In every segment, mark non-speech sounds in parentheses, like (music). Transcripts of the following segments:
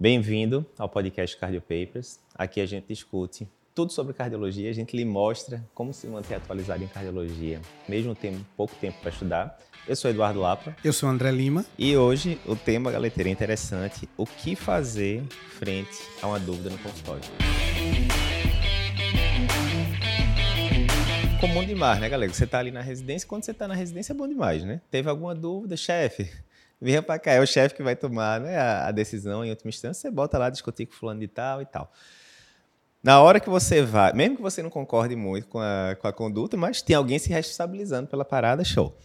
Bem-vindo ao podcast Cardio Papers. Aqui a gente discute tudo sobre cardiologia, a gente lhe mostra como se manter atualizado em cardiologia, mesmo tendo pouco tempo para estudar. Eu sou Eduardo Lapa. Eu sou André Lima. E hoje o tema, galeteira, é interessante: o que fazer frente a uma dúvida no consultório. Comum demais, né, galera? Você tá ali na residência, quando você tá na residência é bom demais, né? Teve alguma dúvida, chefe? Venha para cá, é o chefe que vai tomar né, a, decisão em última instância, você bota lá discutir com fulano de tal e tal. Na hora que você vai, mesmo que você não concorde muito com a, com a conduta, mas tem alguém se responsabilizando pela parada, show.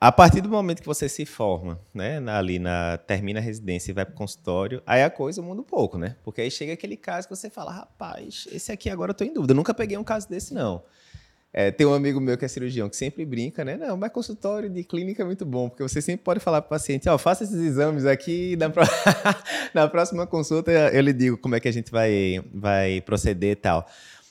A partir do momento que você se forma, né, ali na termina a residência e vai para o consultório, aí a coisa muda um pouco, né? Porque aí chega aquele caso que você fala, rapaz, esse aqui agora eu estou em dúvida, eu nunca peguei um caso desse não. É, tem um amigo meu que é cirurgião que sempre brinca, né? Não, mas consultório de clínica é muito bom, porque você sempre pode falar para o paciente, ó, oh, faça esses exames aqui, na, pro... (laughs) na próxima consulta eu lhe digo como é que a gente vai, vai proceder e tal.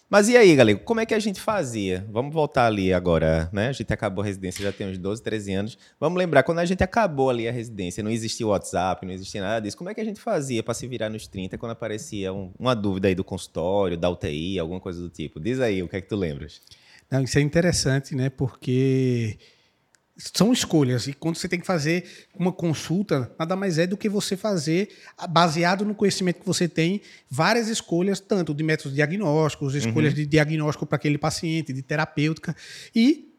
Mas e aí, galera, como é que a gente fazia? Vamos voltar ali agora, né? A gente acabou a residência já tem uns 12, 13 anos. Vamos lembrar, quando a gente acabou ali a residência, não existia WhatsApp, não existia nada disso. Como é que a gente fazia para se virar nos 30 quando aparecia um, uma dúvida aí do consultório, da UTI, alguma coisa do tipo? Diz aí, o que é que tu lembras? Não, isso é interessante, né? Porque são escolhas e quando você tem que fazer uma consulta, nada mais é do que você fazer baseado no conhecimento que você tem, várias escolhas, tanto de métodos diagnósticos, escolhas uhum. de diagnóstico para aquele paciente, de terapêutica e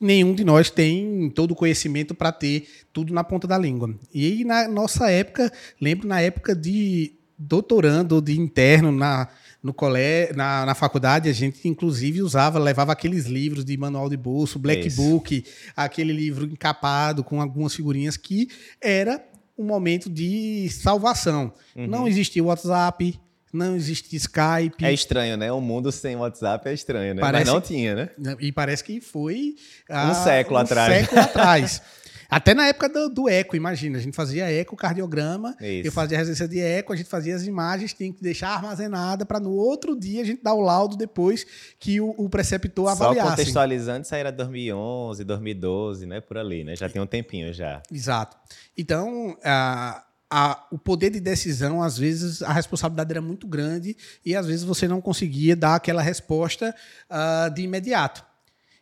nenhum de nós tem todo o conhecimento para ter tudo na ponta da língua. E na nossa época, lembro na época de doutorando, de interno na no colégio, na, na faculdade, a gente inclusive usava, levava aqueles livros de manual de bolso, Black é Book, aquele livro encapado com algumas figurinhas que era um momento de salvação. Uhum. Não existia WhatsApp, não existia Skype. É estranho, né? O mundo sem WhatsApp é estranho, né? Parece, Mas não tinha, né? E parece que foi um século um atrás. século atrás. (laughs) Até na época do, do, eco, imagina, a gente fazia ecocardiograma, Isso. eu fazia resistência de eco, a gente fazia as imagens, tinha que deixar armazenada para no outro dia a gente dar o laudo depois que o, o preceptor Só avaliasse. Só contextualizando, isso aí era 2011, 2012, né, por ali, né? Já tem um tempinho já. Exato. Então, a, a, o poder de decisão, às vezes, a responsabilidade era muito grande e às vezes você não conseguia dar aquela resposta uh, de imediato.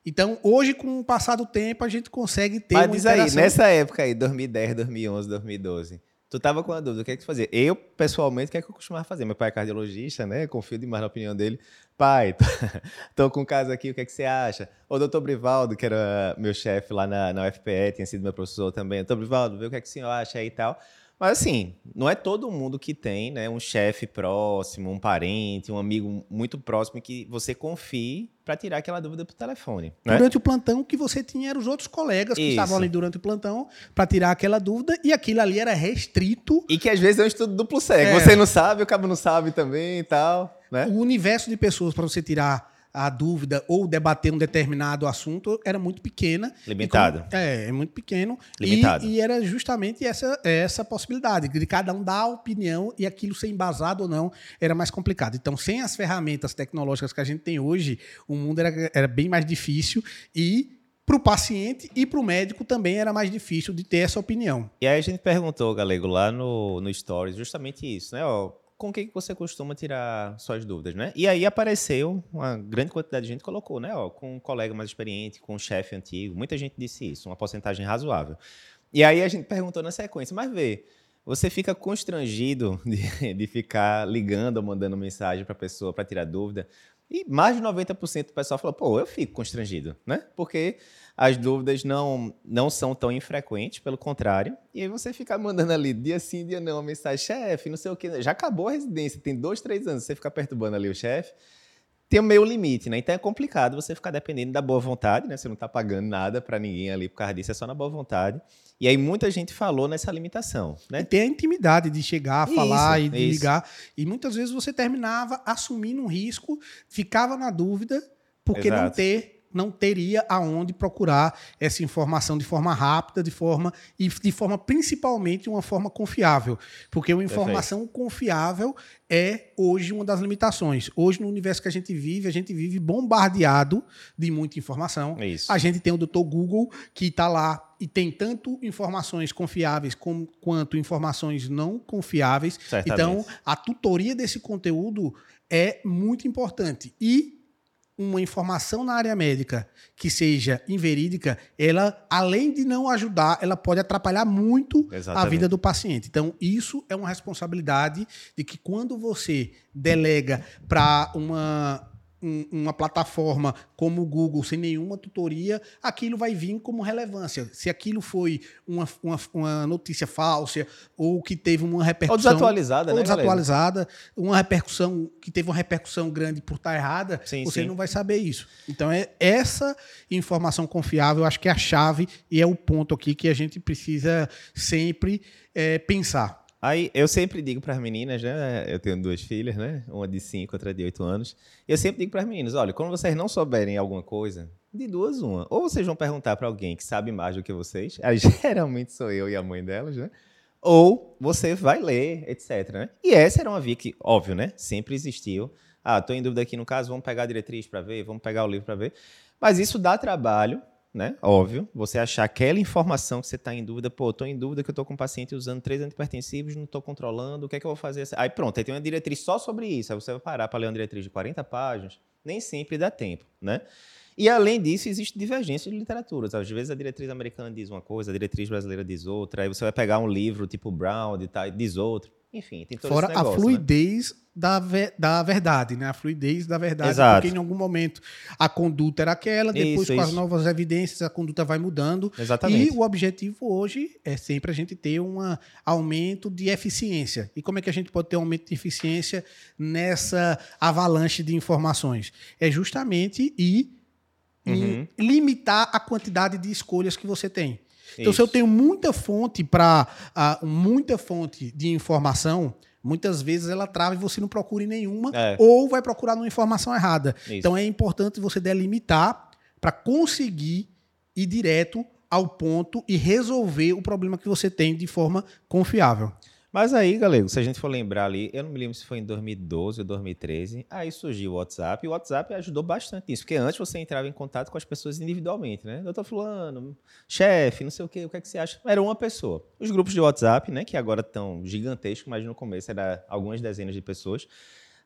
Então, hoje, com o passar do tempo, a gente consegue ter Mas diz aí, nessa época aí, 2010, 2011, 2012, tu tava com a dúvida, o que é que tu fazia? Eu, pessoalmente, o que é que eu costumava fazer? Meu pai é cardiologista, né? Confio demais na opinião dele. Pai, (laughs) tô com um caso aqui, o que é que você acha? O doutor Brivaldo, que era meu chefe lá na, na UFPE, tinha sido meu professor também. Doutor Brivaldo, vê o que é que o senhor acha aí e tal. Mas assim, não é todo mundo que tem, né, um chefe próximo, um parente, um amigo muito próximo que você confie para tirar aquela dúvida por telefone. Né? Durante o plantão, o que você tinha eram os outros colegas que Isso. estavam ali durante o plantão para tirar aquela dúvida e aquilo ali era restrito. E que às vezes é um estudo duplo cego. É. Você não sabe, o cabo não sabe também e tal. Né? O universo de pessoas para você tirar a dúvida ou debater um determinado assunto era muito pequena. Limitado. É, é muito pequeno. Limitado. E, e, era justamente essa, essa possibilidade, de cada um dar a opinião e aquilo ser embasado ou não era mais complicado. Então, sem as ferramentas tecnológicas que a gente tem hoje, o mundo era, era bem mais difícil e para o paciente e para o médico também era mais difícil de ter essa opinião. E aí a gente perguntou, Galego, lá no, no Stories, justamente isso, né? Ó, com quem você costuma tirar suas dúvidas, né? E aí apareceu, uma grande quantidade de gente colocou, né? Ó, com um colega mais experiente, com um chefe antigo. Muita gente disse isso, uma porcentagem razoável. E aí a gente perguntou na sequência, mas vê, você fica constrangido (laughs) de, de ficar ligando ou mandando mensagem para a pessoa para tirar dúvida? E mais de 90% do pessoal falou, pô, eu fico constrangido, né? Porque as dúvidas não, não são tão infrequentes, pelo contrário. E aí você fica mandando ali dia sim, dia não, mensagem, chefe, não sei o quê. Já acabou a residência, tem dois, três anos, você fica perturbando ali o chefe. Tem o meio limite, né? Então é complicado você ficar dependendo da boa vontade, né? Você não está pagando nada para ninguém ali por causa disso, é só na boa vontade. E aí muita gente falou nessa limitação, né? E tem a intimidade de chegar, falar isso, e de isso. ligar. E muitas vezes você terminava assumindo um risco, ficava na dúvida, porque Exato. não ter não teria aonde procurar essa informação de forma rápida, de forma e de forma principalmente uma forma confiável, porque uma informação Perfeito. confiável é hoje uma das limitações. Hoje no universo que a gente vive, a gente vive bombardeado de muita informação. Isso. A gente tem o Dr. Google que está lá e tem tanto informações confiáveis com, quanto informações não confiáveis. Certamente. Então, a tutoria desse conteúdo é muito importante. E uma informação na área médica que seja inverídica, ela, além de não ajudar, ela pode atrapalhar muito Exatamente. a vida do paciente. Então, isso é uma responsabilidade de que quando você delega para uma um, uma plataforma como o Google sem nenhuma tutoria, aquilo vai vir como relevância. Se aquilo foi uma, uma, uma notícia falsa ou que teve uma repercussão. Ou desatualizada, ou né? Desatualizada, galera? uma repercussão que teve uma repercussão grande por estar errada, sim, você sim. não vai saber isso. Então, é essa informação confiável, acho que é a chave e é o ponto aqui que a gente precisa sempre é, pensar. Aí eu sempre digo para as meninas, né? Eu tenho duas filhas, né? Uma de 5, outra de 8 anos. Eu sempre digo para as meninas: olha, quando vocês não souberem alguma coisa, de duas, uma. Ou vocês vão perguntar para alguém que sabe mais do que vocês, (laughs) aí geralmente sou eu e a mãe delas, né? Ou você vai ler, etc. Né? E essa era uma via que, óbvio, né? Sempre existiu. Ah, estou em dúvida aqui no caso, vamos pegar a diretriz para ver, vamos pegar o livro para ver. Mas isso dá trabalho, né? Óbvio, você achar aquela informação que você está em dúvida, pô, estou em dúvida que eu estou com um paciente usando três antipertensivos, não estou controlando, o que é que eu vou fazer? Aí pronto, aí tem uma diretriz só sobre isso, aí você vai parar para ler uma diretriz de 40 páginas, nem sempre dá tempo, né? E além disso, existe divergência de literaturas. Às vezes a diretriz americana diz uma coisa, a diretriz brasileira diz outra, aí você vai pegar um livro tipo Brown e diz outro. Enfim, tem todo Fora negócio, a fluidez né? da, ve da verdade, né? A fluidez da verdade. Exato. Porque em algum momento a conduta era aquela, depois isso, com isso. as novas evidências a conduta vai mudando. Exatamente. E o objetivo hoje é sempre a gente ter um aumento de eficiência. E como é que a gente pode ter um aumento de eficiência nessa avalanche de informações? É justamente ir uhum. limitar a quantidade de escolhas que você tem. Então, Isso. se eu tenho muita fonte para uh, muita fonte de informação, muitas vezes ela trava e você não procura em nenhuma é. ou vai procurar numa informação errada. Isso. Então é importante você delimitar para conseguir ir direto ao ponto e resolver o problema que você tem de forma confiável. Mas aí, galego, se a gente for lembrar ali, eu não me lembro se foi em 2012 ou 2013, aí surgiu o WhatsApp, e o WhatsApp ajudou bastante nisso, porque antes você entrava em contato com as pessoas individualmente, né? Doutor fulano, chefe, não sei o quê, o que é que você acha? Era uma pessoa. Os grupos de WhatsApp, né, que agora estão gigantescos, mas no começo era algumas dezenas de pessoas,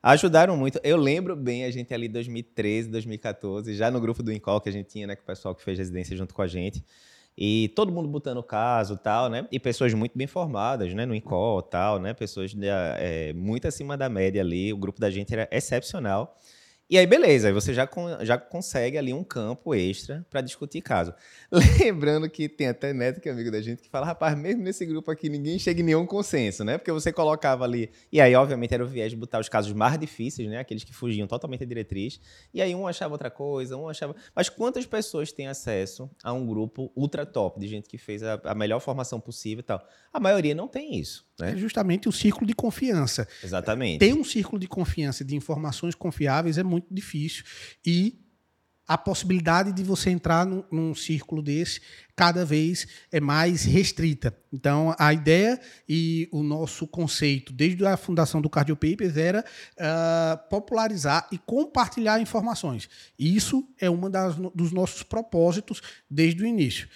ajudaram muito. Eu lembro bem a gente ali em 2013, 2014, já no grupo do Incol que a gente tinha, né, com o pessoal que fez residência junto com a gente, e todo mundo botando caso tal, né? E pessoas muito bem formadas, né? No INCOL tal, né? Pessoas é, muito acima da média ali. O grupo da gente era excepcional. E aí, beleza, aí você já, já consegue ali um campo extra para discutir caso. (laughs) Lembrando que tem até médico amigo da gente que fala, rapaz, mesmo nesse grupo aqui ninguém chega em nenhum consenso, né? Porque você colocava ali. E aí, obviamente, era o viés de botar os casos mais difíceis, né? Aqueles que fugiam totalmente da diretriz. E aí, um achava outra coisa, um achava. Mas quantas pessoas têm acesso a um grupo ultra top de gente que fez a, a melhor formação possível e tal? A maioria não tem isso. Né? É justamente o círculo de confiança. Exatamente. Ter um círculo de confiança, de informações confiáveis é muito difícil. E a possibilidade de você entrar num, num, círculo desse cada vez é mais restrita. Então, a ideia e o nosso conceito, desde a fundação do Cardio Papers, era uh, popularizar e compartilhar informações. Isso é um dos nossos propósitos desde o início.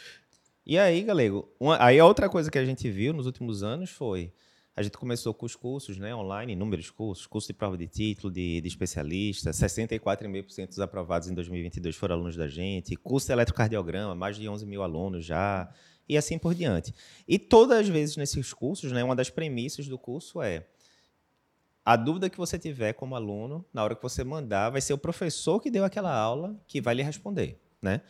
E aí, Galego, uma, aí a outra coisa que a gente viu nos últimos anos foi a gente começou com os cursos né, online, inúmeros cursos, curso de prova de título, de, de especialista, 64,5% dos aprovados em 2022 foram alunos da gente, curso de eletrocardiograma, mais de 11 mil alunos já, e assim por diante. E todas as vezes nesses cursos, né, uma das premissas do curso é a dúvida que você tiver como aluno, na hora que você mandar, vai ser o professor que deu aquela aula que vai lhe responder, né?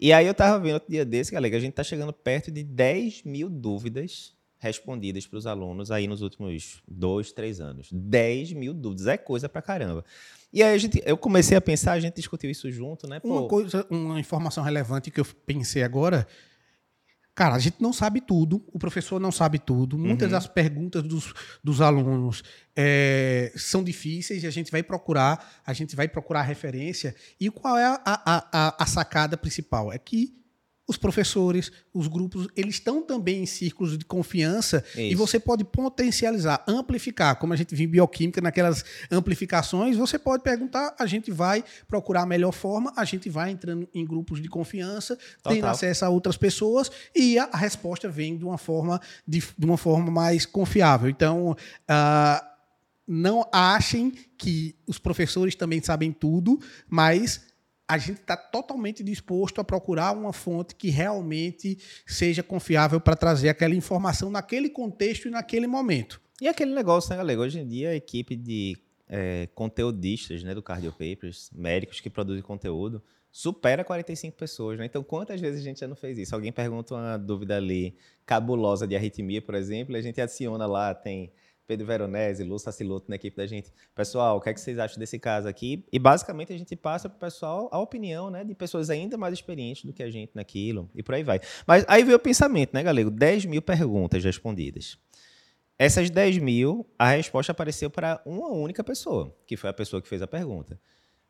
E aí eu tava vendo outro dia desse, galera, que a gente tá chegando perto de 10 mil dúvidas respondidas para os alunos aí nos últimos dois, três anos. 10 mil dúvidas, é coisa pra caramba. E aí a gente, eu comecei a pensar, a gente discutiu isso junto, né? Pô, uma coisa, uma informação relevante que eu pensei agora, Cara, a gente não sabe tudo, o professor não sabe tudo. Muitas Uhum. das perguntas dos, dos alunos é, são difíceis e a gente vai procurar, a gente vai procurar referência. E qual é a, a, a, a sacada principal? É que os professores, os grupos, eles estão também em círculos de confiança e Isso. você pode potencializar, amplificar, como a gente viu em bioquímica, naquelas amplificações, você pode perguntar, a gente vai procurar a melhor forma, a gente vai entrando em grupos de confiança, tendo Total. acesso a outras pessoas e a, resposta vem de uma forma, de, de uma forma mais confiável. Então, ah, não achem que os professores também sabem tudo, mas a gente está totalmente disposto a procurar uma fonte que realmente seja confiável para trazer aquela informação naquele contexto e naquele momento. E aquele negócio, né, galera? Hoje em dia, a equipe de é, conteudistas né, do Cardio Papers, médicos que produzem conteúdo, supera 45 pessoas, né? Então, quantas vezes a gente já não fez isso? Alguém pergunta uma dúvida ali cabulosa de arritmia, por exemplo, e a gente adiciona lá, tem Pedro Veronese, Lu Saciloto na equipe da gente. Pessoal, o que é que vocês acham desse caso aqui? E basicamente a gente passa para o pessoal a opinião, né, de pessoas ainda mais experientes do que a gente naquilo, e por aí vai. Mas aí veio o pensamento, né, galego? 10 mil perguntas respondidas. Essas 10 mil, a resposta apareceu para uma única pessoa, que foi a pessoa que fez a pergunta.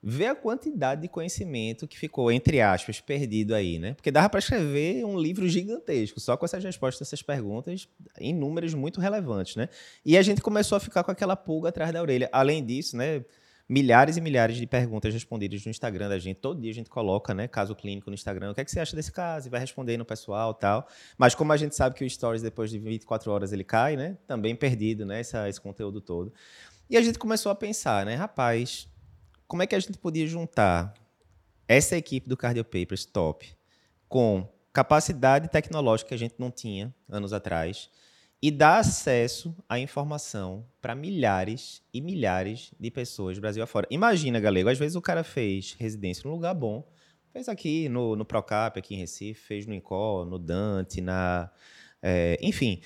Vê a quantidade de conhecimento que ficou, entre aspas, perdido aí, né? Porque dava para escrever um livro gigantesco, só com essas respostas dessas perguntas, em números muito relevantes, né? E a gente começou a ficar com aquela pulga atrás da orelha. Além disso, né? Milhares e milhares de perguntas respondidas no Instagram da gente. Todo dia a gente coloca, né? Caso clínico no Instagram. O que é que você acha desse caso? E vai respondendo o pessoal tal. Mas como a gente sabe que o Stories, depois de 24 horas, ele cai, né? Também perdido, né? Esse conteúdo todo. E a gente começou a pensar, né? Rapaz, como é que a gente podia juntar essa equipe do Cardio Papers top com capacidade tecnológica que a gente não tinha anos atrás e dar acesso à informação para milhares e milhares de pessoas Brasil afora. Imagina, galego, às vezes o cara fez residência num lugar bom, fez aqui no, no Procap, aqui em Recife, fez no Incó, no Dante, na... é, enfim,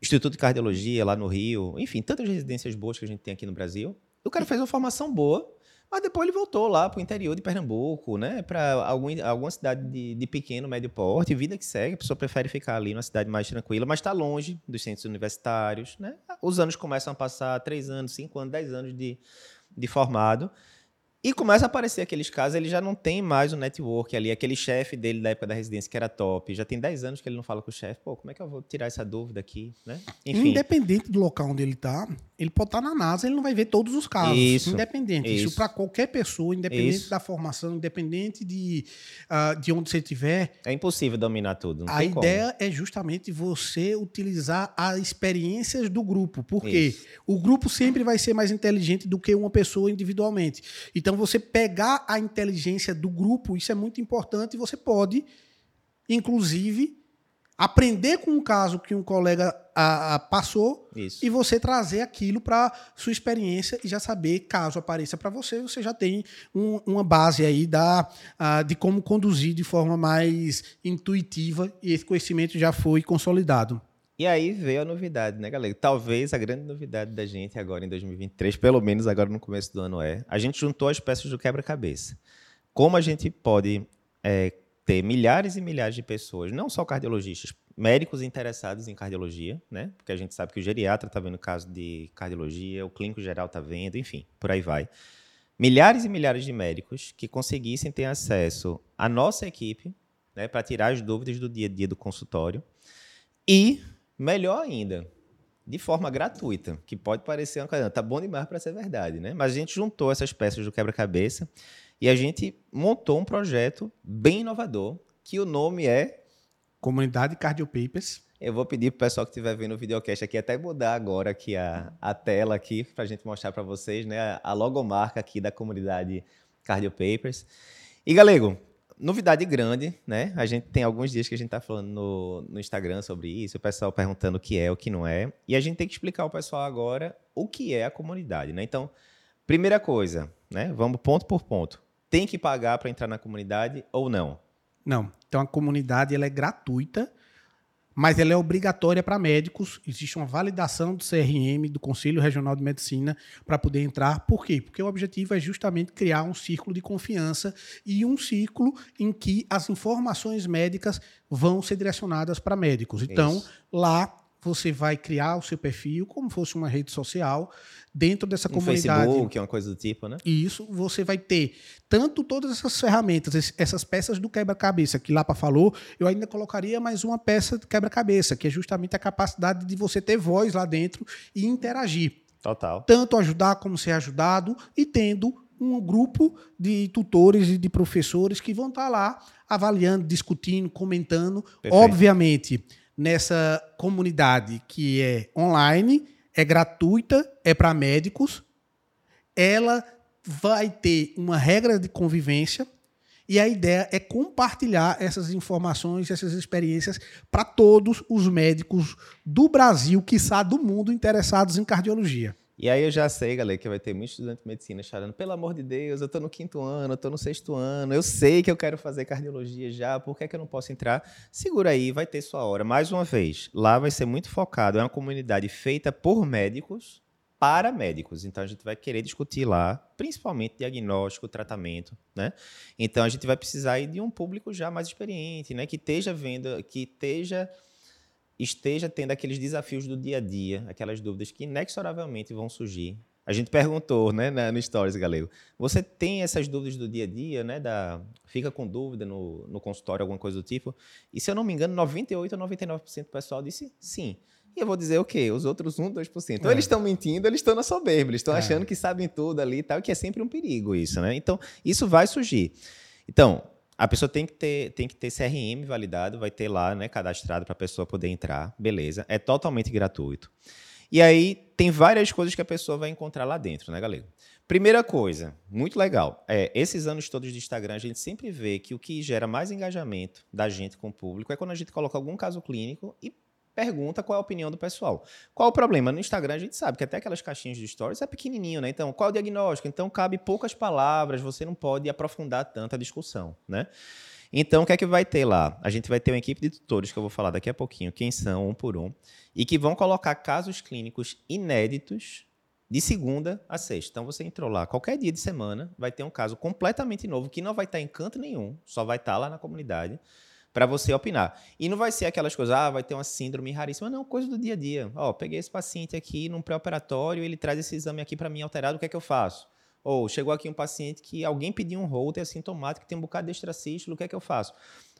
Instituto de Cardiologia lá no Rio, enfim, tantas residências boas que a gente tem aqui no Brasil. O cara fez uma formação boa, mas depois ele voltou lá para o interior de Pernambuco, né? Para algum, alguma cidade de, de pequeno, médio porte, vida que segue. A pessoa prefere ficar ali numa cidade mais tranquila, mas está longe dos centros universitários, né? Os anos começam a passar, três anos, cinco anos, dez anos de, de formado. E começa a aparecer aqueles casos, ele já não tem mais o network ali, aquele chefe dele da época da residência que era top, já tem 10 anos que ele não fala com o chefe, pô, como é que eu vou tirar essa dúvida aqui, né? Enfim, Independente do local onde ele está, ele pode estar na NASA, ele não vai ver todos os casos. Isso, independente. Isso, isso. para qualquer pessoa, independente Isso. da formação, independente de, ah, de onde você estiver, é impossível dominar tudo, a tem como. ideia é justamente você utilizar as experiências do grupo. Porque Isso. o grupo sempre vai ser mais inteligente do que uma pessoa individualmente. Então, você pegar a inteligência do grupo, isso é muito importante. E você pode, inclusive, aprender com um caso que um colega ah, ah, passou Isso. e você trazer aquilo para sua experiência e já saber, caso apareça para você, você já tem um- uma base aí da, ah, de como conduzir de forma mais intuitiva e esse conhecimento já foi consolidado. E aí veio a novidade, né, galera? Talvez a grande novidade da gente agora em 2023, pelo menos agora no começo do ano, é a gente juntou as peças do quebra-cabeça. Como a gente pode é, ter milhares e milhares de pessoas, não só cardiologistas, médicos interessados em cardiologia, né? Porque a gente sabe que o geriatra está vendo caso de cardiologia, o clínico geral está vendo, enfim, por aí vai. Milhares e milhares de médicos que conseguissem ter acesso à nossa equipe, né, para tirar as dúvidas do dia a dia do consultório. E, melhor ainda, de forma gratuita, que pode parecer uma coisa, tá bom demais para ser verdade, né? Mas a gente juntou essas peças do quebra-cabeça e a gente montou um projeto bem inovador, que o nome é Comunidade Cardio Papers. eu vou pedir pro pessoal que estiver vendo o videocast aqui até mudar agora aqui a, a tela aqui para a gente mostrar para vocês, né, a, a logomarca aqui da comunidade Cardio Papers. E galego, novidade grande, né? A gente tem alguns dias que a gente tá falando no, no Instagram sobre isso, o pessoal perguntando o que é, o que não é, e a gente tem que explicar ao pessoal agora o que é a comunidade, né? Então, primeira coisa, né? Vamos ponto por ponto. Tem que pagar para entrar na comunidade ou não? Não. Então a comunidade ela é gratuita mas ela é obrigatória para médicos. Existe uma validação do CRM, do Conselho Regional de Medicina, para poder entrar. Por quê? Porque o objetivo é justamente criar um círculo de confiança e um círculo em que as informações médicas vão ser direcionadas para médicos. Então, Isso. lá você vai criar o seu perfil como fosse uma rede social dentro dessa um comunidade. Facebook, uma coisa do tipo, né? E isso você vai ter tanto todas essas ferramentas, essas peças do quebra-cabeça que Lapa falou, eu ainda colocaria mais uma peça de quebra-cabeça, que é justamente a capacidade de você ter voz lá dentro e interagir. Total. Tanto ajudar como ser ajudado e tendo um grupo de tutores e de professores que vão estar lá avaliando, discutindo, comentando. Perfeito. Obviamente, nessa comunidade que é online, é gratuita, é para médicos, ela vai ter uma regra de convivência e a ideia é compartilhar essas informações, essas experiências para todos os médicos do Brasil, quiçá do mundo, interessados em cardiologia. E aí eu já sei, galera, que vai ter muito estudante de medicina chorando, pelo amor de Deus, eu estou no quinto ano, eu estou no sexto ano, eu sei que eu quero fazer cardiologia já, por que, é que eu não posso entrar? Segura aí, vai ter sua hora. Mais uma vez, lá vai ser muito focado, é uma comunidade feita por médicos, para médicos. Então a gente vai querer discutir lá, principalmente diagnóstico, tratamento, né? Então a gente vai precisar de um público já mais experiente, né? Que esteja vendo, que esteja esteja tendo aqueles desafios do dia a dia, aquelas dúvidas que inexoravelmente vão surgir. A gente perguntou, né, no Stories, Galego, você tem essas dúvidas do dia a dia, né, da, fica com dúvida no, no consultório, alguma coisa do tipo? E se eu não me engano, 98 ou 99% do pessoal disse sim. E eu vou dizer o quê? Os outros 1, 2%. Então, é. eles estão mentindo, eles estão na soberba, eles estão é. achando que sabem tudo ali e tal, que é sempre um perigo isso, né? Então, isso vai surgir. Então, a pessoa tem que ter, tem que ter CRM validado, vai ter lá, né, cadastrado para a pessoa poder entrar, beleza. É totalmente gratuito. E aí tem várias coisas que a pessoa vai encontrar lá dentro, né, galera? Primeira coisa, muito legal, é esses anos todos de Instagram a gente sempre vê que o que gera mais engajamento da gente com o público é quando a gente coloca algum caso clínico e pergunta qual é a opinião do pessoal. Qual o problema? No Instagram a gente sabe que até aquelas caixinhas de stories é pequenininho, né? Então, qual o diagnóstico? Então, cabe poucas palavras, você não pode aprofundar tanto a discussão, né? Então, o que é que vai ter lá? A gente vai ter uma equipe de tutores, que eu vou falar daqui a pouquinho, quem são, um por um, e que vão colocar casos clínicos inéditos de segunda a sexta. Então, você entrou lá, qualquer dia de semana, vai ter um caso completamente novo, que não vai estar em canto nenhum, só vai estar lá na comunidade, para você opinar. E não vai ser aquelas coisas, ah, vai ter uma síndrome raríssima, não, coisa do dia a dia. Ó, peguei esse paciente aqui num pré-operatório, ele traz esse exame aqui para mim alterado, o que é que eu faço? Ou chegou aqui um paciente que alguém pediu um holter assintomático, tem um bocado de extracístolo, o que é que eu faço?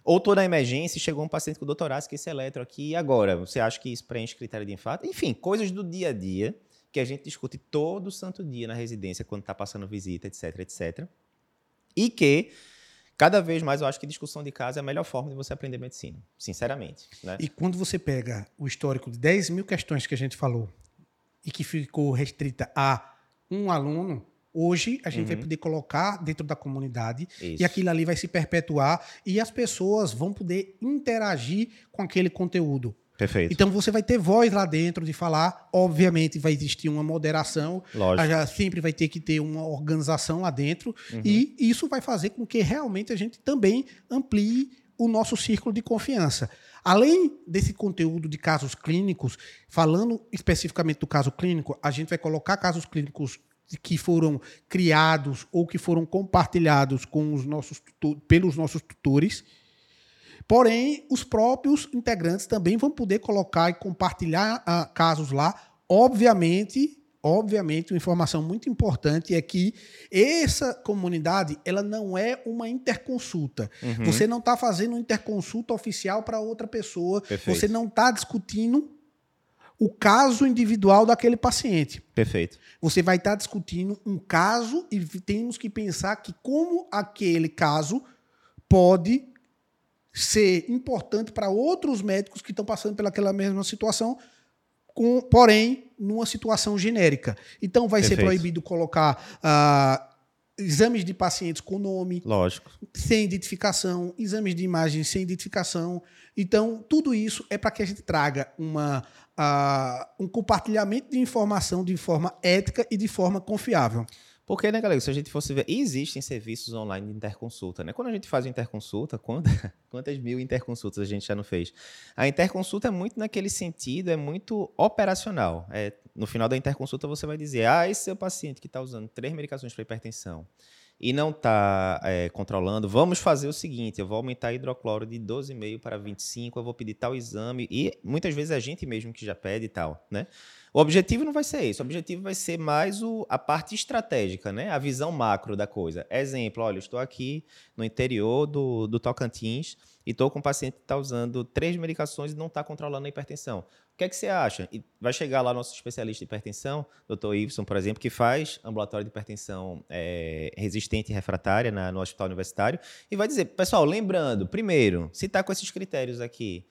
Ou toda a emergência, chegou um paciente com doutorado, que esse eletro aqui, e agora? Você acha que isso preenche critério de infarto? Enfim, coisas do dia a dia que a gente discute todo santo dia na residência, quando está passando visita, etc, etc. E que Cada vez mais eu acho que discussão de casa é a melhor forma de você aprender medicina, sinceramente. Né? E quando você pega o histórico de 10 mil questões que a gente falou e que ficou restrita a um aluno, hoje a gente uhum. vai poder colocar dentro da comunidade Isso. e aquilo ali vai se perpetuar e as pessoas vão poder interagir com aquele conteúdo. Perfeito. Então você vai ter voz lá dentro de falar. Obviamente vai existir uma moderação. Lógico. Já sempre vai ter que ter uma organização lá dentro. Uhum. E isso vai fazer com que realmente a gente também amplie o nosso círculo de confiança. Além desse conteúdo de casos clínicos, falando especificamente do caso clínico, a gente vai colocar casos clínicos que foram criados ou que foram compartilhados com os nossos pelos nossos tutores Porém, os próprios integrantes também vão poder colocar e compartilhar uh, casos lá. Obviamente, obviamente, uma informação muito importante é que essa comunidade ela não é uma interconsulta. Uhum. Você não está fazendo uma interconsulta oficial para outra pessoa. Perfeito. Você não está discutindo o caso individual daquele paciente. Perfeito. Você vai estar tá discutindo um caso e temos que pensar que como aquele caso pode ser importante para outros médicos que estão passando pelaquela mesma situação, com, porém, numa situação genérica. Então, vai Perfeito. ser proibido colocar uh, exames de pacientes com nome, Lógico. sem identificação, exames de imagem sem identificação. Então, tudo isso é para que a gente traga uma, uh, um compartilhamento de informação de forma ética e de forma confiável. Porque, né, galera, se a gente fosse ver, existem serviços online de interconsulta, né? Quando a gente faz interconsulta, (laughs) quantas, mil interconsultas a gente já não fez? A interconsulta é muito naquele sentido, é muito operacional. É, no final da interconsulta você vai dizer, ah, esse seu paciente que está usando três medicações para hipertensão e não está é, controlando, vamos fazer o seguinte, eu vou aumentar hidrocloro de 12,5 para 25, eu vou pedir tal exame, e muitas vezes é a gente mesmo que já pede e tal, né? O objetivo não vai ser isso. O objetivo vai ser mais o, a parte estratégica, né? a visão macro da coisa. Exemplo, olha, estou aqui no interior do, do Tocantins e estou com um paciente que está usando três medicações e não está controlando a hipertensão. O que é que você acha? E vai chegar lá nosso especialista de hipertensão, Dr. Iveson, por exemplo, que faz ambulatório de hipertensão é, resistente e refratária na, no hospital universitário, e vai dizer, pessoal, lembrando, primeiro, se está com esses critérios aqui,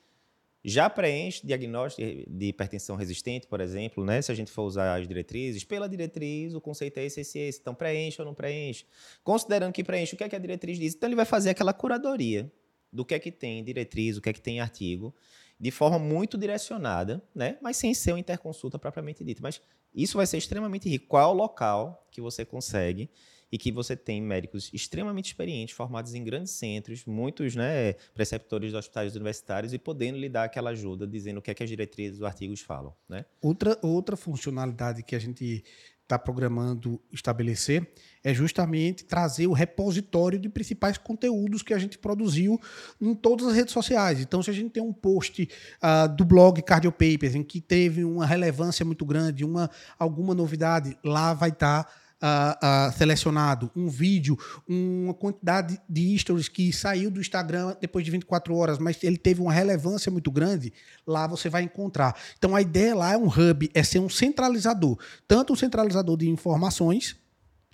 já preenche diagnóstico de hipertensão resistente, por exemplo, né? Se a gente for usar as diretrizes, pela diretriz o conceito é esse, esse, esse. Então preenche ou não preenche. Considerando que preenche, o que é que a diretriz diz? Então ele vai fazer aquela curadoria do que é que tem diretriz, o que é que tem artigo, de forma muito direcionada, né? Mas sem ser uma interconsulta propriamente dita. Mas isso vai ser extremamente rico. Qual é o local que você consegue e que você tem médicos extremamente experientes, formados em grandes centros, muitos né, preceptores de hospitais universitários e podendo lhe dar aquela ajuda, dizendo o que é que as diretrizes dos artigos falam. Né? Outra, outra funcionalidade que a gente está programando estabelecer é justamente trazer o repositório de principais conteúdos que a gente produziu em todas as redes sociais. Então, se a gente tem um post uh, do blog Cardio Papers em que teve uma relevância muito grande, uma alguma novidade, lá vai estar tá uh, uh, selecionado, um vídeo, uma quantidade de stories que saiu do Instagram depois de 24 horas, mas ele teve uma relevância muito grande, lá você vai encontrar. Então a ideia lá é um hub, é ser um centralizador, tanto um centralizador de informações,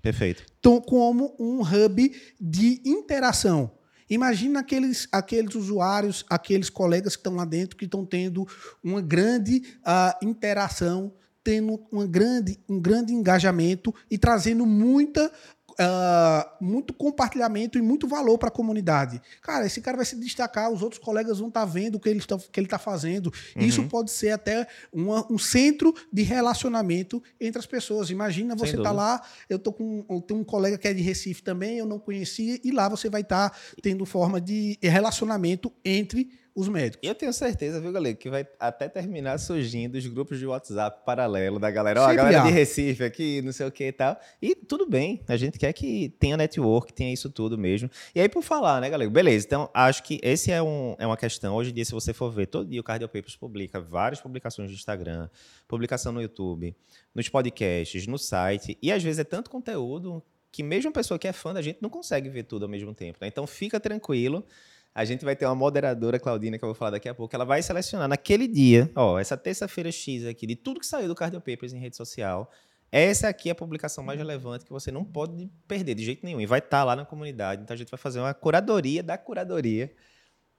Perfeito. como um hub de interação. Imagina aqueles, aqueles usuários, aqueles colegas que estão lá dentro que estão tendo uma grande uh, interação tendo uma grande, um grande engajamento e trazendo muita Uh, muito compartilhamento e muito valor para a comunidade. Cara, esse cara vai se destacar, os outros colegas vão estar tá vendo o que ele está que ele tá fazendo. Uhum. Isso pode ser até uma, um centro de relacionamento entre as pessoas. Imagina você tá lá, eu tô com eu tenho um colega que é de Recife também, eu não conhecia, e lá você vai estar tá tendo forma de relacionamento entre os médicos. Eu tenho certeza, viu, galera, que vai até terminar surgindo os grupos de WhatsApp paralelo da galera. Ó, a galera há. de Recife aqui, não sei o que e tal. E tudo bem, a gente quer que tenha network, tenha isso tudo mesmo. E aí, por falar, né, galera? Beleza, então acho que esse é, um, é uma questão. Hoje em dia, se você for ver, todo dia o Cardio Papers publica várias publicações no Instagram, publicação no YouTube, nos podcasts, no site. E às vezes é tanto conteúdo que mesmo a pessoa que é fã da gente não consegue ver tudo ao mesmo tempo. Né? Então fica tranquilo a gente vai ter uma moderadora, Claudina, que eu vou falar daqui a pouco. Ela vai selecionar naquele dia, ó, essa terça-feira X aqui, de tudo que saiu do Cardio Papers em rede social. Essa aqui é a publicação mais relevante que você não pode perder de jeito nenhum. E vai estar tá lá na comunidade. Então a gente vai fazer uma curadoria da curadoria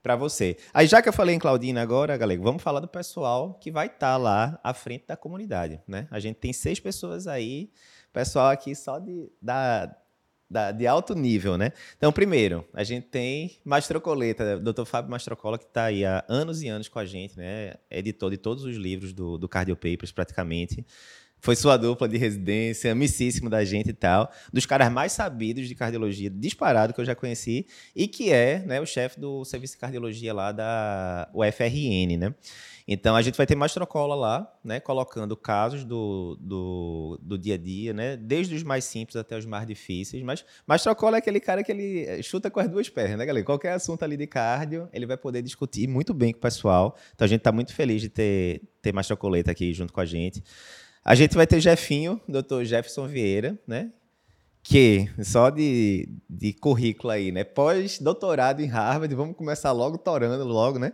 para você. Aí já que eu falei em Claudina agora, galera, vamos falar do pessoal que vai estar tá lá à frente da comunidade, né? A gente tem seis pessoas aí, pessoal aqui só de, da, da, de alto nível, né? Então, primeiro, a gente tem Mastrocoleta, Dr. Fábio Mastrocola, que está aí há anos e anos com a gente, né? Editor de todos os livros do, do Cardio Papers, praticamente. Foi sua dupla de residência, amicíssimo da gente e tal. Dos caras mais sabidos de cardiologia, disparado, que eu já conheci. E que é né, o chefe do serviço de cardiologia lá da UFRN, né? Então a gente vai ter mastrocola lá, né, colocando casos do, do, do, dia a dia, né, desde os mais simples até os mais difíceis. Mas mastrocola é aquele cara que ele chuta com as duas pernas, né, galera? Qualquer assunto ali de cardio, ele vai poder discutir muito bem com o pessoal. Então a gente está muito feliz de ter, ter mastrocoleta aqui junto com a gente. A gente vai ter Jefinho, Dr. Jefferson Vieira, né? Que só de, de currículo aí, né? Pós-doutorado em Harvard, vamos começar logo torando logo, né?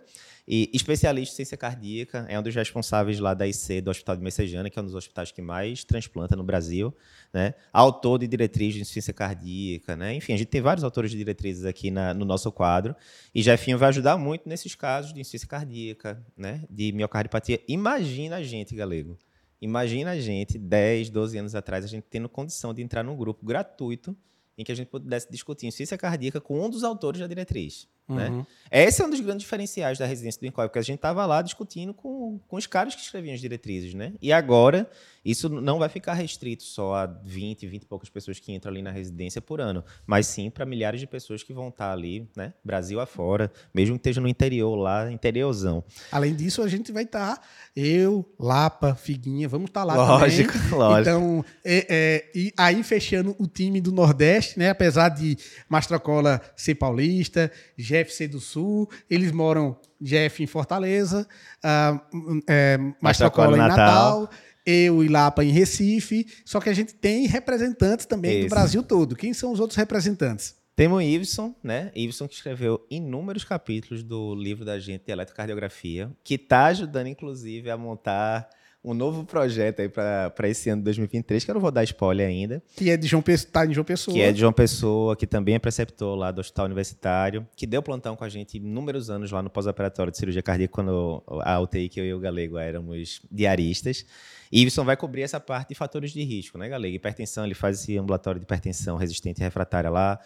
E especialista em ciência cardíaca, é um dos responsáveis lá da IC do Hospital de Messejana, que é um dos hospitais que mais transplanta no Brasil, né? Autor de diretrizes de ciência cardíaca, né? Enfim, a gente tem vários autores de diretrizes aqui na, no nosso quadro. E Jefinho vai ajudar muito nesses casos de insuficiência cardíaca, né? De miocardiopatia. Imagina a gente, galego. Imagina a gente, 10, 12 anos atrás, a gente tendo condição de entrar num grupo gratuito em que a gente pudesse discutir insuficiência cardíaca com um dos autores da diretriz. Né? Uhum. Esse é um dos grandes diferenciais da residência do INCOI, porque a gente estava lá discutindo com, com os caras que escreviam as diretrizes, né? E agora, isso não vai ficar restrito só a 20, 20 e poucas pessoas que entram ali na residência por ano, mas sim para milhares de pessoas que vão estar tá ali, né? Brasil afora, mesmo que esteja no interior lá, interiorzão. Além disso, a gente vai estar, tá, eu, Lapa, Figuinha, vamos estar tá lá lógico, também. (laughs) Lógico, Então, é, é, e aí fechando o time do Nordeste, né? Apesar de Mastrocola ser paulista, Jeff ser do Sul, eles moram, Jeff em Fortaleza, uh, é, Mastrocola em Natal, Natal eu e Lapa em Recife, só que a gente tem representantes também do Brasil todo. Quem são os outros representantes? Temos o Iveson, né? Iveson que escreveu inúmeros capítulos do livro da gente de eletrocardiografia, que está ajudando, inclusive, a montar um novo projeto aí para esse ano de 2023, que eu não vou dar spoiler ainda. Que é de João Pessoa, tá em João Pessoa. Que é de João Pessoa, que também é preceptor lá do Hospital Universitário, que deu plantão com a gente inúmeros anos lá no pós-operatório de cirurgia cardíaca, quando a UTI que eu e o Galego éramos diaristas. E Iveson vai cobrir essa parte de fatores de risco, né, Galego? Hipertensão, ele faz esse ambulatório de hipertensão resistente e refratária lá,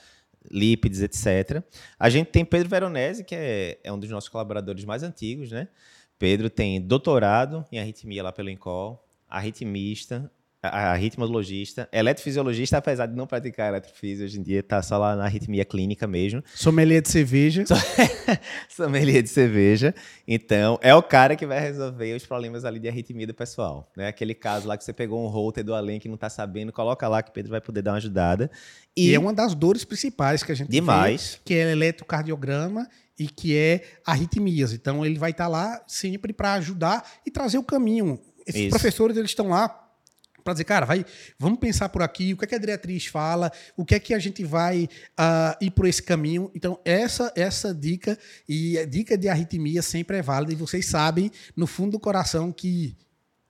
lípides, etc. A gente tem Pedro Veronese, que é, é um dos nossos colaboradores mais antigos, né? Pedro tem doutorado em arritmia lá pelo INCOL, arritmista, arritmologista, eletrofisiologista, apesar de não praticar eletrofísica hoje em dia, está só lá na arritmia clínica mesmo. Sommelier de cerveja. (laughs) Sommelier de cerveja. Então, é o cara que vai resolver os problemas ali de arritmia do pessoal. Né? Aquele caso lá que você pegou um router do além que não está sabendo, coloca lá que o Pedro vai poder dar uma ajudada. E, e é uma das dores principais que a gente Demais. vê, que é eletrocardiograma e que é arritmias. Então ele vai estar tá lá sempre para ajudar e trazer o caminho. Esses Isso. professores eles estão lá para dizer, cara, vai, vamos pensar por aqui, o que é que a diretriz fala, o que é que a gente vai uh, ir por esse caminho. Então, essa essa dica e a dica de arritmia sempre é válida e vocês sabem, no fundo do coração, que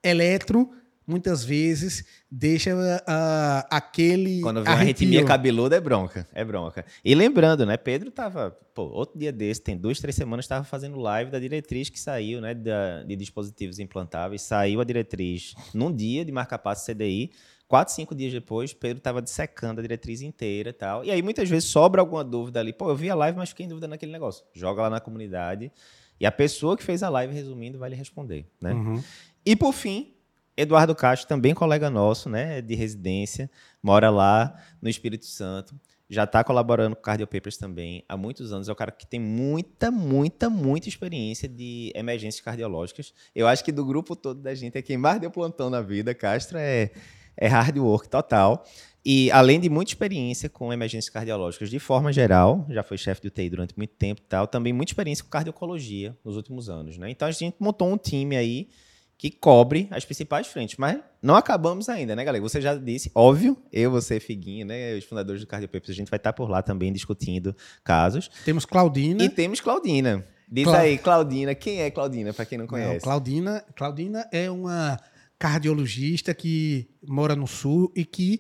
eletro muitas vezes deixa uh, aquele. Quando vem uma arritmia cabeluda, é bronca. É bronca. E lembrando, né? Pedro tava. Pô, outro dia desse, tem duas, três semanas, estava fazendo live da diretriz que saiu, né? Da, de dispositivos implantáveis. Saiu a diretriz num dia de marca-passo CDI. Quatro, cinco dias depois, Pedro estava dissecando a diretriz inteira e tal. E aí, muitas vezes, sobra alguma dúvida ali. Pô, eu vi a live, mas fiquei em dúvida naquele negócio. Joga lá na comunidade. E a pessoa que fez a live, resumindo, vai lhe responder, né? Uhum. E, por fim, Eduardo Castro, também colega nosso, né, de residência, mora lá no Espírito Santo, já está colaborando com o Cardio Papers também há muitos anos. É um cara que tem muita, muita, muita experiência de emergências cardiológicas. Eu acho que do grupo todo da gente é quem mais deu plantão na vida. Castro é, é hard work total. E além de muita experiência com emergências cardiológicas de forma geral, já foi chefe de UTI durante muito tempo e tal, também muita experiência com cardiologia nos últimos anos. Né? Então a gente montou um time aí que cobre as principais frentes. Mas não acabamos ainda, né, galera? Você já disse, óbvio, eu, você, Figuinha, né, os fundadores do Cardio Papers, a gente vai estar por lá também discutindo casos. Temos Claudina. E temos Claudina. Diz Cla aí, Claudina, quem é Claudina, para quem não conhece? Não, Claudina, Claudina é uma cardiologista que mora no Sul e que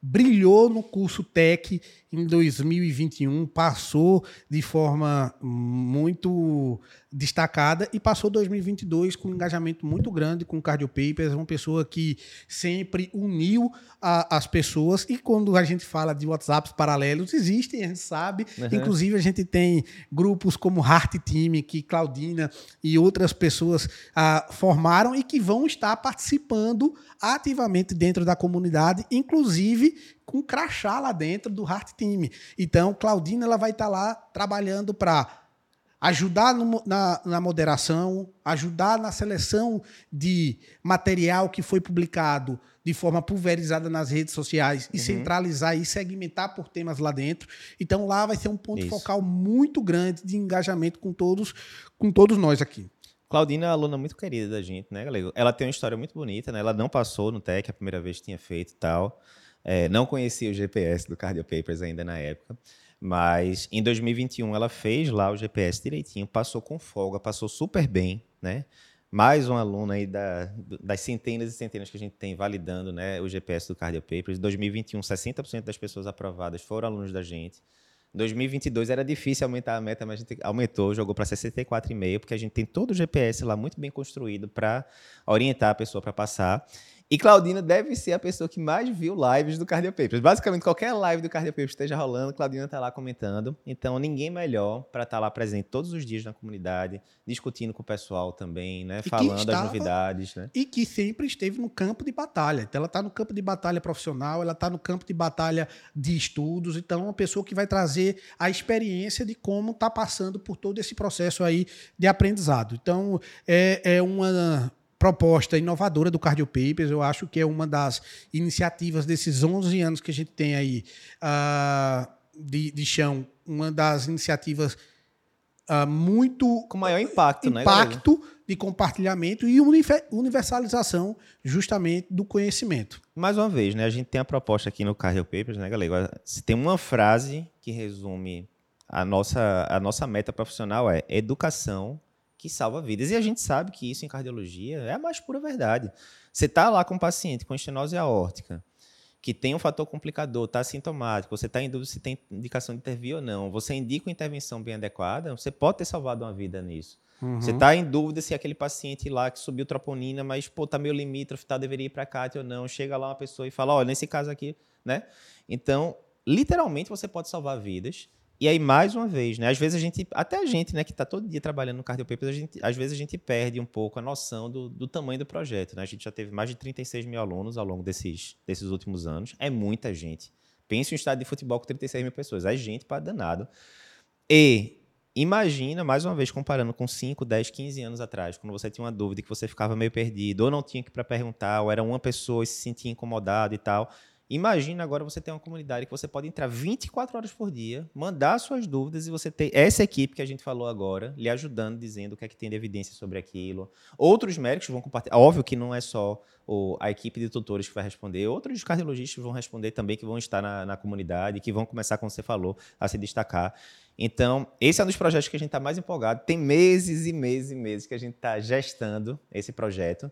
brilhou no curso TEC em 2021, passou de forma muito destacada e passou 2022 com um engajamento muito grande com o Cardio Papers, uma pessoa que sempre uniu a, as pessoas e quando a gente fala de WhatsApps paralelos, existem, a gente sabe, uhum. inclusive a gente tem grupos como Heart Team, que Claudina e outras pessoas ah, formaram e que vão estar participando ativamente dentro da comunidade, inclusive com crachá lá dentro do Heart Team. Então, Claudina ela vai estar lá trabalhando para ajudar no, na, na, moderação, ajudar na seleção de material que foi publicado de forma pulverizada nas redes sociais e uhum. centralizar e segmentar por temas lá dentro. Então lá vai ser um ponto Isso. focal muito grande de engajamento com todos, com todos nós aqui. Claudina é uma aluna muito querida da gente, né, galera? Ela tem uma história muito bonita, né? Ela não passou no TEC a primeira vez que tinha feito e tal. É, não conhecia o GPS do Cardio Papers ainda na época. Mas em 2021 ela fez lá o GPS direitinho, passou com folga, passou super bem, né? Mais um aluno aí da, das centenas e centenas que a gente tem validando né, o GPS do Cardio Papers. Em 2021, 60% das pessoas aprovadas foram alunos da gente. Em 2022 era difícil aumentar a meta, mas a gente aumentou, jogou para 64,5, porque a gente tem todo o GPS lá muito bem construído para orientar a pessoa para passar. E Claudina deve ser a pessoa que mais viu lives do Cardio Papers. Basicamente, qualquer live do Cardio Papers esteja rolando, Claudina está lá comentando. Então, ninguém melhor para estar tá lá presente todos os dias na comunidade, discutindo com o pessoal também, né? E Falando estava, as novidades, né? E que sempre esteve no campo de batalha. Então, ela está no campo de batalha profissional, ela está no campo de batalha de estudos. Então, é uma pessoa que vai trazer a experiência de como está passando por todo esse processo aí de aprendizado. Então, é, é uma proposta inovadora do Cardio Papers. Eu acho que é uma das iniciativas desses 11 anos que a gente tem aí uh, de, de chão, uma das iniciativas uh, muito. Com maior impacto, impacto né? Impacto de compartilhamento e universalização justamente do conhecimento. Mais uma vez, né? A gente tem a proposta aqui no Cardio Papers, né, galera? Se tem uma frase que resume a nossa, a nossa meta profissional é educação que salva vidas. E a gente sabe que isso em cardiologia é a mais pura verdade. Você está lá com um paciente com estenose aórtica, que tem um fator complicador, está sintomático, você está em dúvida se tem indicação de intervir ou não, você indica uma intervenção bem adequada, você pode ter salvado uma vida nisso. Uhum. Você está em dúvida se aquele paciente lá que subiu troponina, mas pô, tá meio limítrofe, tá, deveria ir para CAT ou não. Chega lá uma pessoa e fala, olha, nesse caso aqui, né? Então, literalmente você pode salvar vidas. E aí, mais uma vez, né? Às vezes a gente, até a gente, né, que está todo dia trabalhando no Cardio Papers, a gente, às vezes a gente perde um pouco a noção do, do tamanho do projeto. Né? A gente já teve mais de 36 mil alunos ao longo desses, desses últimos anos. É muita gente. Pense em um estádio de futebol com 36 mil pessoas. É gente para danado. E imagina, mais uma vez, comparando com 5, 10, 15 anos atrás, quando você tinha uma dúvida que você ficava meio perdido, ou não tinha que para perguntar, ou era uma pessoa e se sentia incomodado e tal. Imagina agora você ter uma comunidade que você pode entrar 24 horas por dia, mandar suas dúvidas e você ter essa equipe que a gente falou agora, lhe ajudando, dizendo o que é que tem de evidência sobre aquilo. Outros médicos vão compartilhar. Óbvio que não é só o, a equipe de tutores que vai responder, outros cardiologistas vão responder também, que vão estar na, na comunidade, que vão começar, como você falou, a se destacar. Então, esse é um dos projetos que a gente está mais empolgado. Tem meses e meses e meses que a gente está gestando esse projeto.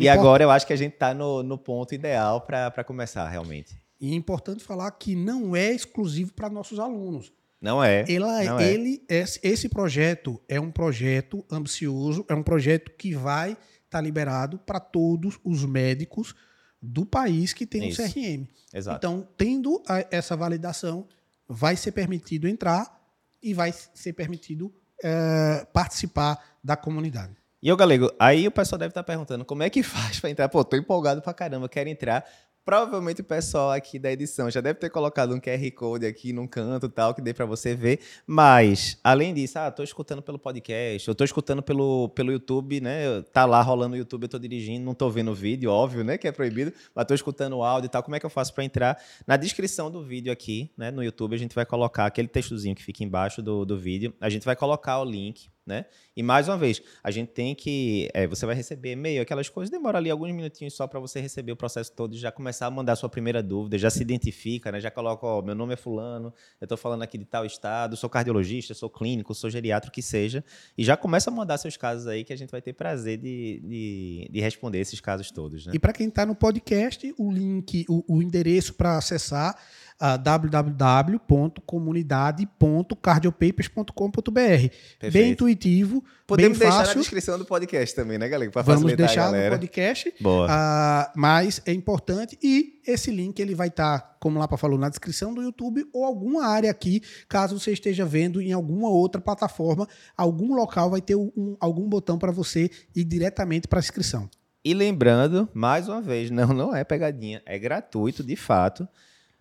E agora eu acho que a gente está no, no ponto ideal para começar, realmente. E é importante falar que não é exclusivo para nossos alunos. Não é. Ela, não é. ele, é. Esse projeto é um projeto ambicioso, é um projeto que vai estar tá liberado para todos os médicos do país que tem Isso. o CRM. Exato. Então, tendo a, essa validação, vai ser permitido entrar e vai ser permitido é, participar da comunidade. E o Galego, aí o pessoal deve estar perguntando como é que (laughs) faz para entrar? Pô, tô empolgado pra caramba, quero entrar. Provavelmente o pessoal aqui da edição já deve ter colocado um QR Code aqui num canto tal, que dê para você ver. Mas, além disso, ah, tô escutando pelo podcast, eu tô escutando pelo, pelo YouTube, né? Tá lá rolando o YouTube, eu tô dirigindo, não tô vendo o vídeo, óbvio, né? Que é proibido, mas tô escutando o áudio e tal. Como é que eu faço para entrar? Na descrição do vídeo aqui, né? No YouTube, a gente vai colocar aquele textozinho que fica embaixo do, do vídeo. A gente vai colocar o link né? E mais uma vez, a gente tem que. É, você vai receber e-mail, aquelas coisas, demora ali alguns minutinhos só para você receber o processo todo e já começar a mandar a sua primeira dúvida, já se identifica, né? Já coloca, ó, meu nome é Fulano, eu estou falando aqui de tal estado, sou cardiologista, sou clínico, sou geriatra, que seja, e já começa a mandar seus casos aí que a gente vai ter prazer de, de, de responder esses casos todos. Né? E para quem está no podcast, o link, o, o endereço para acessar uh, www.comunidade.cardiopapers.com.br. Bem intuitivo, Podemos bem deixar fácil. na descrição do podcast também, né, galera? Para Vamos deixar no podcast. Boa. Uh, mas é importante e esse link ele vai estar, tá, como lá para falou, na descrição do YouTube ou alguma área aqui, caso você esteja vendo em alguma outra plataforma, algum local vai ter um, algum botão para você ir diretamente para a inscrição. E lembrando, mais uma vez, (laughs) não, não é pegadinha, é gratuito de fato.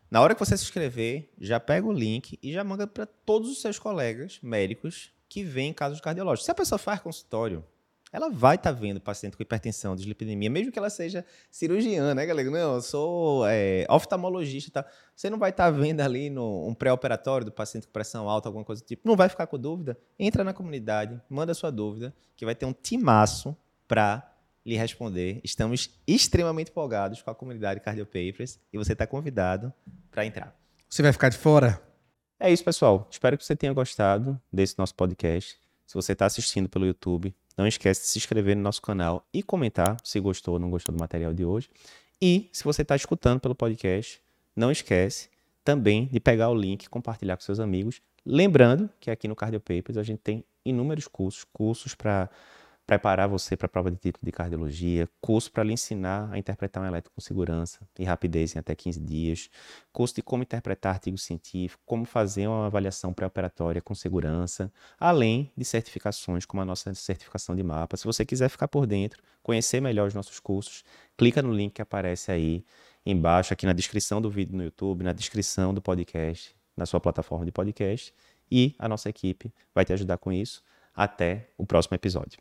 Na hora que você se inscrever, já pega o link e já manda para todos os seus colegas médicos que vêm em casos cardiológicos. Se a pessoa faz consultório, ela vai estar tá vendo paciente com hipertensão, dislipidemia, mesmo que ela seja cirurgiã, né, galera? Não, eu sou é, oftalmologista, tá? Você não vai estar tá vendo ali no um pré-operatório do paciente com pressão alta, alguma coisa do tipo. Não vai ficar com dúvida? Entra na comunidade, manda sua dúvida, que vai ter um timaço para lhe responder. Estamos extremamente empolgados com a comunidade Cardio Papers e você está convidado para entrar. Você vai ficar de fora? É isso, pessoal. Espero que você tenha gostado desse nosso podcast. Se você está assistindo pelo YouTube, não esquece de se inscrever no nosso canal e comentar se gostou ou não gostou do material de hoje. E se você está escutando pelo podcast, não esquece também de pegar o link e compartilhar com seus amigos. Lembrando que aqui no Cardio Papers a gente tem inúmeros cursos, cursos para preparar você para a prova de título de cardiologia, curso para lhe ensinar a interpretar um eletro com segurança e rapidez em até 15 dias, curso de como interpretar artigo científico, como fazer uma avaliação pré-operatória com segurança, além de certificações como a nossa certificação de mapa. Se você quiser ficar por dentro, conhecer melhor os nossos cursos, clica no link que aparece aí embaixo, aqui na descrição do vídeo no YouTube, na descrição do podcast, na sua plataforma de podcast, e a nossa equipe vai te ajudar com isso. Até o próximo episódio.